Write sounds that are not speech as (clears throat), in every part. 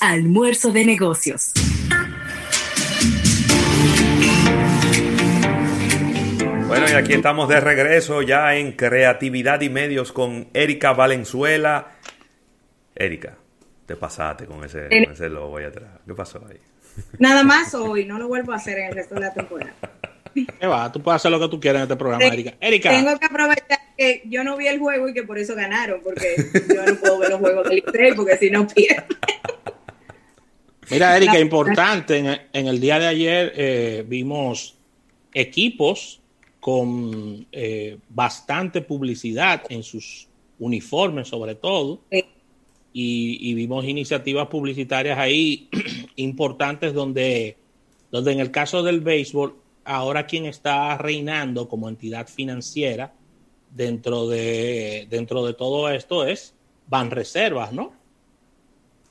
Almuerzo de negocios. Bueno, y aquí estamos de regreso ya en Creatividad y Medios con Erika Valenzuela. Erika, te pasaste con ese, con ese logo ahí atrás. ¿Qué pasó ahí? Nada más (laughs) hoy, no lo vuelvo a hacer en el resto de la temporada. ¿Qué va? Tú puedes hacer lo que tú quieras en este programa, Erika. Erika. Tengo que aprovechar que yo no vi el juego y que por eso ganaron, porque yo no puedo ver los juegos del Licey, porque si no (laughs) pierdo. Mira, (laughs) Erika, importante, en, el día de ayer eh, vimos equipos con eh, bastante publicidad en sus uniformes, sobre todo. Y, vimos iniciativas publicitarias ahí (clears throat) importantes donde, donde en el caso del béisbol, ahora quien está reinando como entidad financiera dentro de, dentro de todo esto es Van Reservas, ¿no?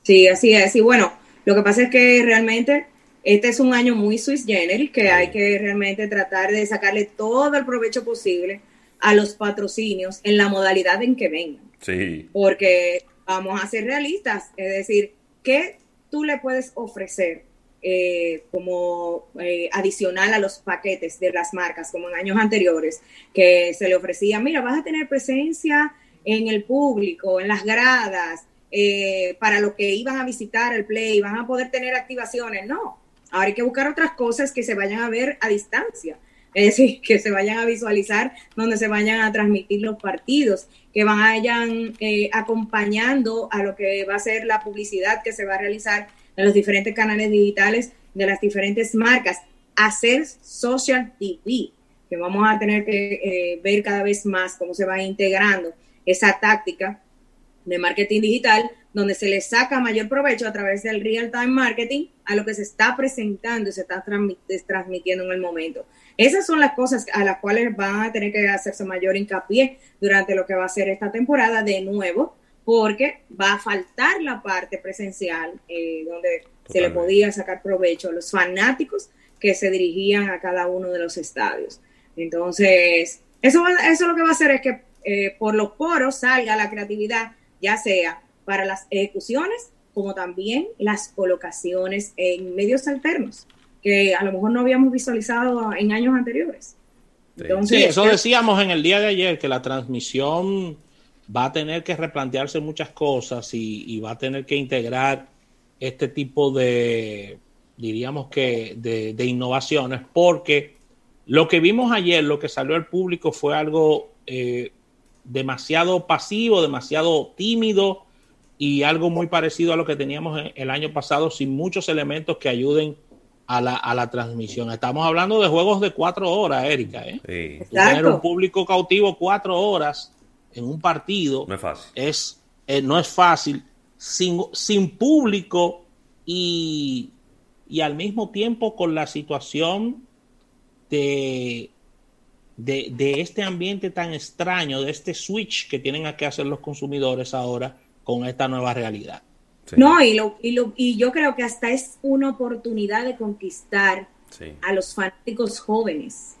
Sí, así es. Y bueno, lo que pasa es que realmente este es un año muy Swiss generis que hay que realmente tratar de sacarle todo el provecho posible a los patrocinios en la modalidad en que vengan. Sí. Porque vamos a ser realistas, es decir, ¿qué tú le puedes ofrecer eh, como eh, adicional a los paquetes de las marcas, como en años anteriores, que se le ofrecía, mira, vas a tener presencia en el público, en las gradas, eh, para lo que iban a visitar el play, van a poder tener activaciones. No, ahora hay que buscar otras cosas que se vayan a ver a distancia. Es decir, que se vayan a visualizar donde se vayan a transmitir los partidos, que vayan eh, acompañando a lo que va a ser la publicidad que se va a realizar en los diferentes canales digitales de las diferentes marcas. Hacer social TV, que vamos a tener que eh, ver cada vez más cómo se va integrando esa táctica de marketing digital, donde se le saca mayor provecho a través del real time marketing a lo que se está presentando y se está transmitiendo en el momento. Esas son las cosas a las cuales van a tener que hacerse mayor hincapié durante lo que va a ser esta temporada de nuevo, porque va a faltar la parte presencial eh, donde se le podía sacar provecho a los fanáticos que se dirigían a cada uno de los estadios. Entonces, eso, eso lo que va a hacer es que eh, por los poros salga la creatividad ya sea para las ejecuciones como también las colocaciones en medios alternos, que a lo mejor no habíamos visualizado en años anteriores. sí, eso decíamos en el día de ayer, que la transmisión va a tener que replantearse muchas cosas y, va a tener que integrar este tipo de, diríamos que, de, innovaciones, porque lo que vimos ayer, lo que salió al público fue algo eh, demasiado pasivo, demasiado tímido y algo muy parecido a lo que teníamos el año pasado sin muchos elementos que ayuden a la, a la transmisión. Estamos hablando de juegos de cuatro horas, Erika. ¿eh? Tener un público cautivo cuatro horas en un partido no es fácil. Es, eh, no es fácil. Sin, sin público y, y al mismo tiempo con la situación de de, este ambiente tan extraño, de este switch que tienen que hacer los consumidores ahora con esta nueva realidad. No, y, lo, y, lo, y yo creo que hasta es una oportunidad de conquistar a los fanáticos jóvenes,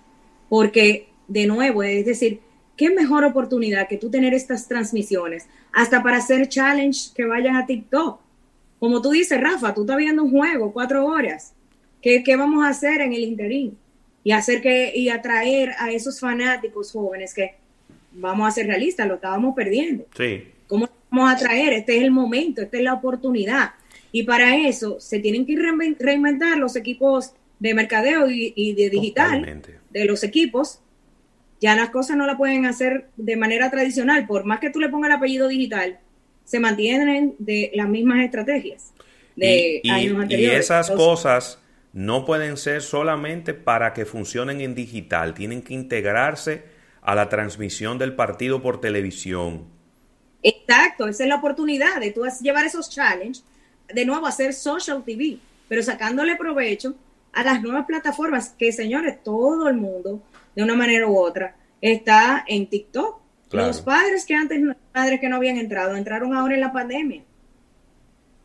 porque de nuevo, es decir, qué mejor oportunidad que tú tener estas transmisiones, hasta para hacer challenge que vayan a TikTok. Como tú dices, Rafa, tú estás viendo un juego, cuatro horas. ¿Qué, qué vamos a hacer en el interín? Y hacer que y atraer a esos fanáticos jóvenes que vamos a ser realistas, lo estábamos perdiendo. Sí. ¿Cómo vamos a atraer? Este es el momento, esta es la oportunidad. Y para eso se tienen que reinventar los equipos de mercadeo y, de digital de los equipos. Ya las cosas no la pueden hacer de manera tradicional, por más que tú le pongas el apellido digital, se mantienen de las mismas estrategias de años anteriores. Y esas cosas no pueden ser solamente para que funcionen en digital, tienen que integrarse a la transmisión del partido por televisión. Exacto, esa es la oportunidad de tú llevar esos challenges, de nuevo hacer social TV, pero sacándole provecho a las nuevas plataformas que, señores, todo el mundo, de una manera u otra, está en TikTok. Los padres que antes, padres que no habían entrado, entraron ahora en la pandemia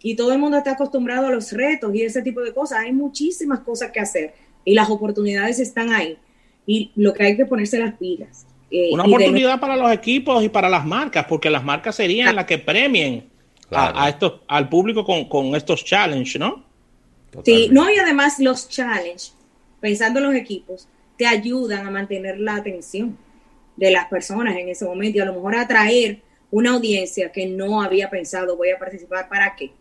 y todo el mundo está acostumbrado a los retos y ese tipo de cosas. Hay muchísimas cosas que hacer y las oportunidades están ahí. Y lo que hay que ponerse las pilas. Eh, Una oportunidad para los equipos y para las marcas, porque las marcas serían las que premien a, estos, al público con, con estos challenges, ¿no? Sí, no, y además los challenges, pensando en los equipos, te ayudan a mantener la atención de las personas en ese momento y a lo mejor atraer una audiencia que no había pensado voy a participar para qué.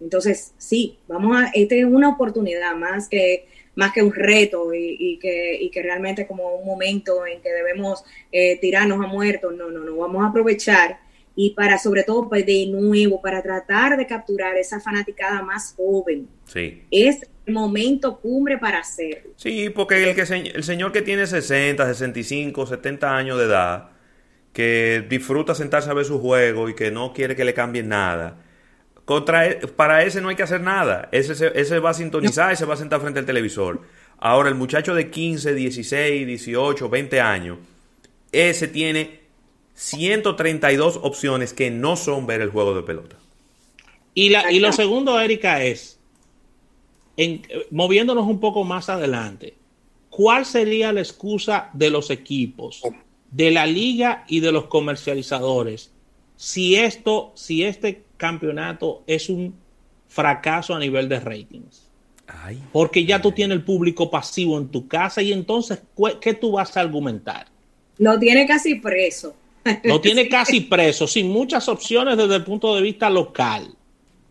Entonces, sí, vamos a, esta es una oportunidad más que más que un reto y, que, y que realmente como un momento en que debemos eh, tirarnos a muertos, no, no, no, vamos a aprovechar y para sobre todo pues, de nuevo, para tratar de capturar esa fanaticada más joven. Sí. Es el momento cumbre para hacerlo. Sí, porque el, que, el señor que tiene 60, 65, 70 años de edad, que disfruta sentarse a ver su juego y que no quiere que le cambien nada, contra, e, para ese no hay que hacer nada. Ese, ese va a sintonizar y se va a sentar frente al televisor. Ahora, el muchacho de 15, 16, 18, 20 años, ese tiene 132 opciones que no son ver el juego de pelota. Y, la, y lo segundo, Erika, es, en, moviéndonos un poco más adelante, ¿cuál sería la excusa de los equipos, de la liga y de los comercializadores si esto, si este campeonato es un fracaso a nivel de ratings. Porque ya tú tienes el público pasivo en tu casa y entonces, ¿qué tú vas a argumentar? Lo tiene casi preso. Lo tiene (laughs) casi preso, sin muchas opciones desde el punto de vista local,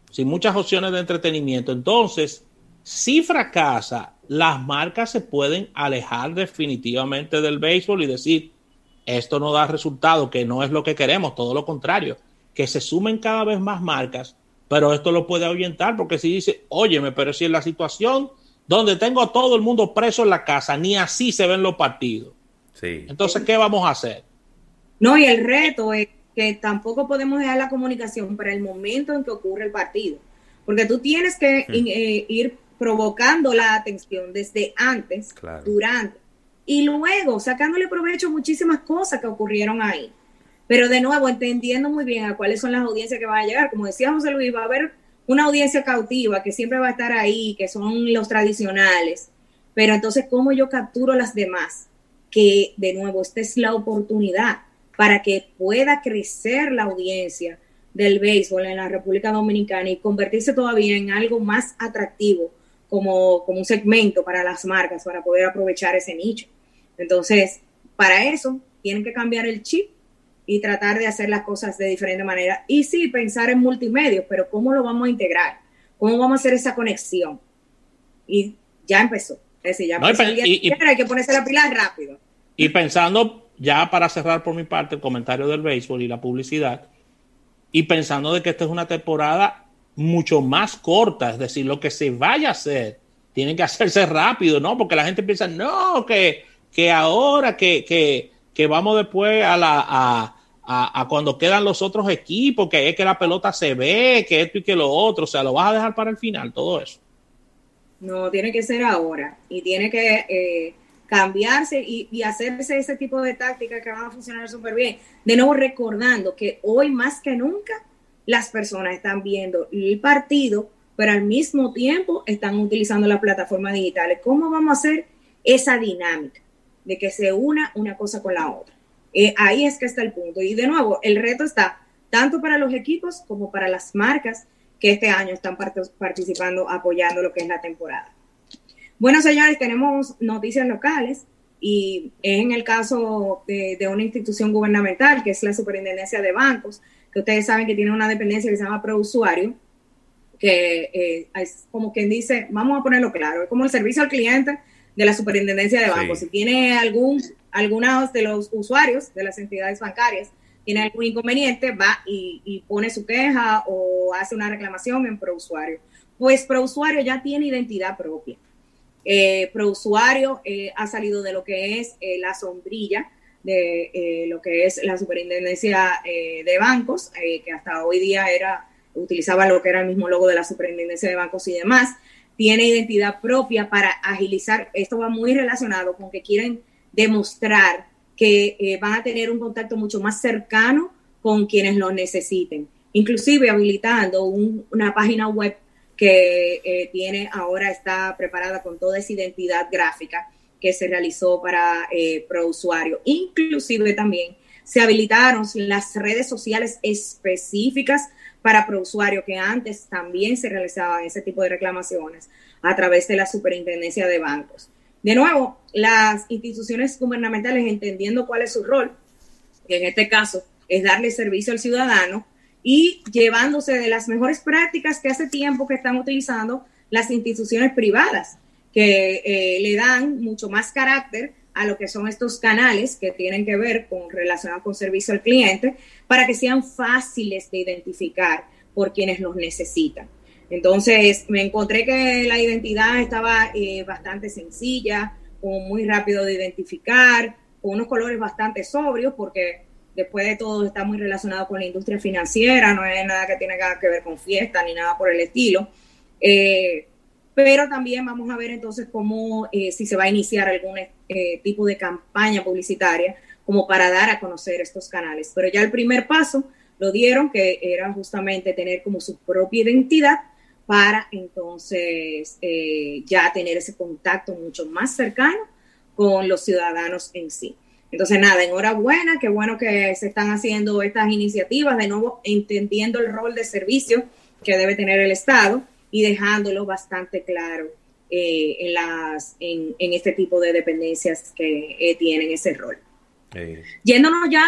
sin muchas opciones de entretenimiento. Entonces, si fracasa, las marcas se pueden alejar definitivamente del béisbol y decir, esto no da resultado, que no es lo que queremos, todo lo contrario, que se sumen cada vez más marcas, pero esto lo puede ahuyentar porque si dice, óyeme, pero si en la situación donde tengo a todo el mundo preso en la casa, ni así se ven los partidos. Sí. Entonces, ¿qué vamos a hacer? No, y el reto es que tampoco podemos dejar la comunicación para el momento en que ocurre el partido, porque tú tienes que eh, ir provocando la atención desde antes, durante y luego sacándole provecho a muchísimas cosas que ocurrieron ahí. Pero de nuevo, entendiendo muy bien a cuáles son las audiencias que van a llegar. Como decía José Luis, va a haber una audiencia cautiva que siempre va a estar ahí, que son los tradicionales. Pero entonces, ¿cómo yo capturo las demás? Que de nuevo, esta es la oportunidad para que pueda crecer la audiencia del béisbol en la República Dominicana y convertirse todavía en algo más atractivo como, como un segmento para las marcas, para poder aprovechar ese nicho. Entonces, para eso tienen que cambiar el chip y tratar de hacer las cosas de diferente manera. Y sí, pensar en multimedia, pero ¿cómo lo vamos a integrar? ¿Cómo vamos a hacer esa conexión? Y ya empezó. Es decir, ya empezó y, hay que ponerse la pila rápido. Y pensando, ya para cerrar por mi parte el comentario del béisbol y la publicidad, y pensando de que esta es una temporada mucho más corta, es decir, lo que se vaya a hacer tiene que hacerse rápido, ¿no? Porque la gente piensa, no, que que ahora que, vamos después a la a, a, cuando quedan los otros equipos, que es que la pelota se ve, que esto y que lo otro, o sea, lo vas a dejar para el final, todo eso. No, tiene que ser ahora y tiene que eh, cambiarse y, y, hacerse ese tipo de tácticas que van a funcionar súper bien. De nuevo, recordando que hoy más que nunca las personas están viendo el partido, pero al mismo tiempo están utilizando las plataformas digitales. ¿Cómo vamos a hacer esa dinámica? de que se una una cosa con la otra. Eh, ahí es que está el punto. Y de nuevo, el reto está tanto para los equipos como para las marcas que este año están participando, apoyando lo que es la temporada. Bueno, señores, tenemos noticias locales y es en el caso de, una institución gubernamental, que es la Superintendencia de Bancos, que ustedes saben que tiene una dependencia que se llama Prousuario, que eh, es como quien dice, vamos a ponerlo claro, es como el servicio al cliente de la superintendencia de bancos. Si tiene algún, algunos de los usuarios de las entidades bancarias, tiene algún inconveniente, va y, pone su queja o hace una reclamación en ProUsuario. Pues ProUsuario ya tiene identidad propia. Eh, ProUsuario eh, ha salido de lo que es eh, la sombrilla de eh, lo que es la superintendencia de bancos, que hasta hoy día era utilizaba lo que era el mismo logo de la superintendencia de bancos y demás tiene identidad propia para agilizar. Esto va muy relacionado con que quieren demostrar que eh, van a tener un contacto mucho más cercano con quienes lo necesiten, inclusive habilitando una página web que eh, tiene ahora está preparada con toda esa identidad gráfica que se realizó para eh, ProUsuario. Inclusive también se habilitaron las redes sociales específicas para prousuario, que antes también se realizaban ese tipo de reclamaciones a través de la superintendencia de bancos. De nuevo, las instituciones gubernamentales entendiendo cuál es su rol, que en este caso es darle servicio al ciudadano y llevándose de las mejores prácticas que hace tiempo que están utilizando las instituciones privadas, que eh, le dan mucho más carácter a lo que son estos canales que tienen que ver con relacionados con servicio al cliente para que sean fáciles de identificar por quienes los necesitan. Entonces me encontré que la identidad estaba eh, bastante sencilla, como muy rápido de identificar, con unos colores bastante sobrios, porque después de todo está muy relacionado con la industria financiera, no es nada que tenga que ver con fiesta ni nada por el estilo. Eh, pero también vamos a ver entonces cómo, eh, si se va a iniciar algún eh, tipo de campaña publicitaria como para dar a conocer estos canales. Pero ya el primer paso lo dieron, que era justamente tener como su propia identidad para entonces eh, ya tener ese contacto mucho más cercano con los ciudadanos en sí. Entonces, nada, enhorabuena, qué bueno que se están haciendo estas iniciativas, de nuevo entendiendo el rol de servicio que debe tener el Estado y dejándolo bastante claro eh, en, las, en, este tipo de dependencias que eh, tienen ese rol. Yéndonos ya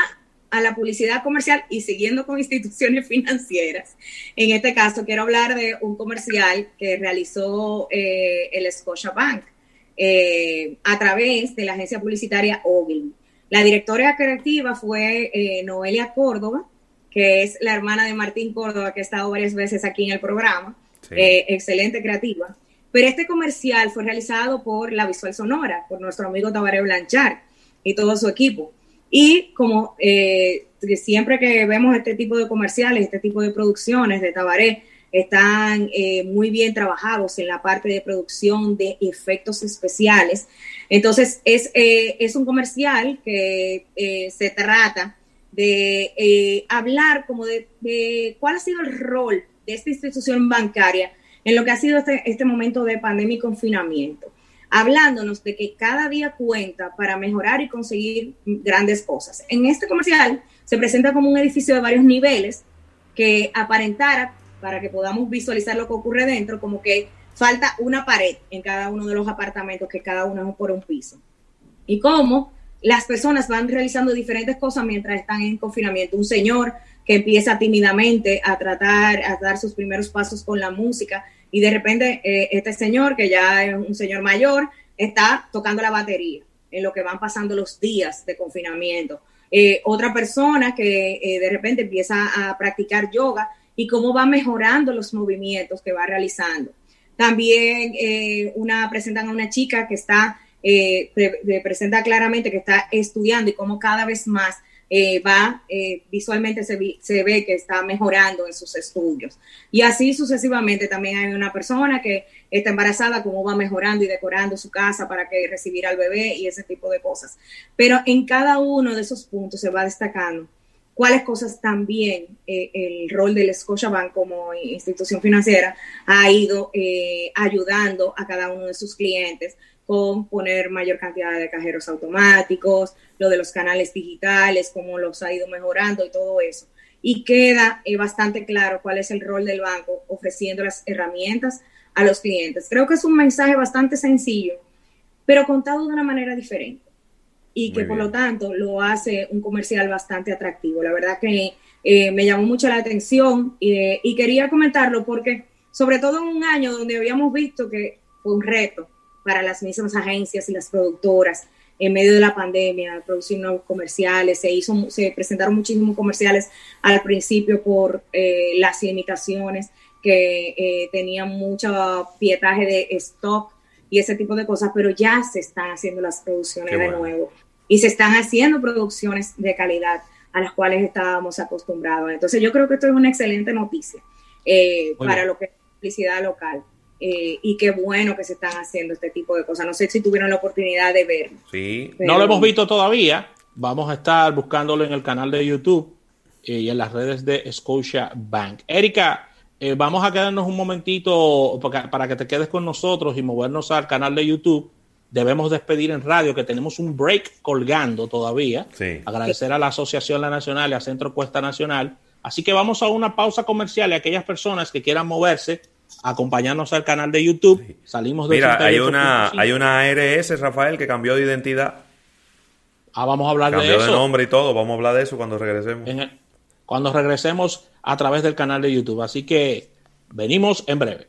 a la publicidad comercial y siguiendo con instituciones (laughs) financieras. En este caso, quiero hablar de un comercial que realizó eh, el Scotia Bank a través de la agencia publicitaria Ogilvy. La directora creativa fue Noelia Córdoba, que es la hermana de Martín Córdoba, que ha estado varias veces aquí en el programa. Eh, excelente creativa. Pero este comercial fue realizado por la Visual Sonora, por nuestro amigo Tabaré Blanchard y todo su equipo. Y como eh, siempre que vemos este tipo de comerciales, este tipo de producciones de Tabaré, están eh, muy bien trabajados en la parte de producción de efectos especiales. Entonces, es, es un comercial que se trata de hablar como de, de, cuál ha sido el rol de esta institución bancaria en lo que ha sido este, este momento de pandemia y confinamiento, hablándonos de que cada día cuenta para mejorar y conseguir grandes cosas. En este comercial se presenta como un edificio de varios niveles que aparentara, para que podamos visualizar lo que ocurre dentro, como que falta una pared en cada uno de los apartamentos, que cada uno es por un piso. Y cómo las personas van realizando diferentes cosas mientras están en confinamiento. Un señor que empieza tímidamente a tratar, a dar sus primeros pasos con la música y de repente eh, este señor, que ya es un señor mayor, está tocando la batería en lo que van pasando los días de confinamiento. Eh, otra persona que eh, de repente empieza a practicar yoga y cómo va mejorando los movimientos que va realizando. También una presentan a una chica que está, presenta claramente que está estudiando y cómo cada vez más eh, va, eh, visualmente se, se, ve que está mejorando en sus estudios. Y así sucesivamente también hay una persona que está embarazada, cómo va mejorando y decorando su casa para que recibir al bebé y ese tipo de cosas. Pero en cada uno de esos puntos se va destacando cuáles cosas también eh, el rol del Scotiabank como institución financiera ha ido ayudando a cada uno de sus clientes con poner mayor cantidad de cajeros automáticos, lo de los canales digitales, cómo los ha ido mejorando y todo eso. Y queda eh, bastante claro cuál es el rol del banco ofreciendo las herramientas a los clientes. Creo que es un mensaje bastante sencillo, pero contado de una manera diferente y que por lo tanto lo hace un comercial bastante atractivo. La verdad que eh, me llamó mucho la atención eh, y quería comentarlo porque sobre todo en un año donde habíamos visto que fue un reto para las mismas agencias y las productoras en medio de la pandemia, producir nuevos comerciales, se hizo, se presentaron muchísimos comerciales al principio por eh, las limitaciones que eh, tenían mucho pietaje de stock y ese tipo de cosas, pero ya se están haciendo las producciones de nuevo y se están haciendo producciones de calidad a las cuales estábamos acostumbrados. Entonces yo creo que esto es una excelente noticia eh, para lo que es publicidad local. Eh, y qué bueno que se están haciendo este tipo de cosas. No sé si tuvieron la oportunidad de verlo. Sí. No lo hemos visto todavía. Vamos a estar buscándolo en el canal de YouTube eh, y en las redes de Scotia Bank. Erika, eh, vamos a quedarnos un momentito para que te quedes con nosotros y movernos al canal de YouTube. Debemos despedir en radio que tenemos un break colgando todavía. Agradecer a la Asociación La Nacional y a Centro Cuesta Nacional Así que vamos a una pausa comercial y aquellas personas que quieran moverse, acompañarnos al canal de YouTube. Salimos de Mira, hay una, hay una ARS, Rafael, que cambió de identidad. Ah, vamos a hablar de eso. Cambió de nombre y todo. Vamos a hablar de eso cuando regresemos. cuando regresemos a través del canal de YouTube. Así que venimos en breve.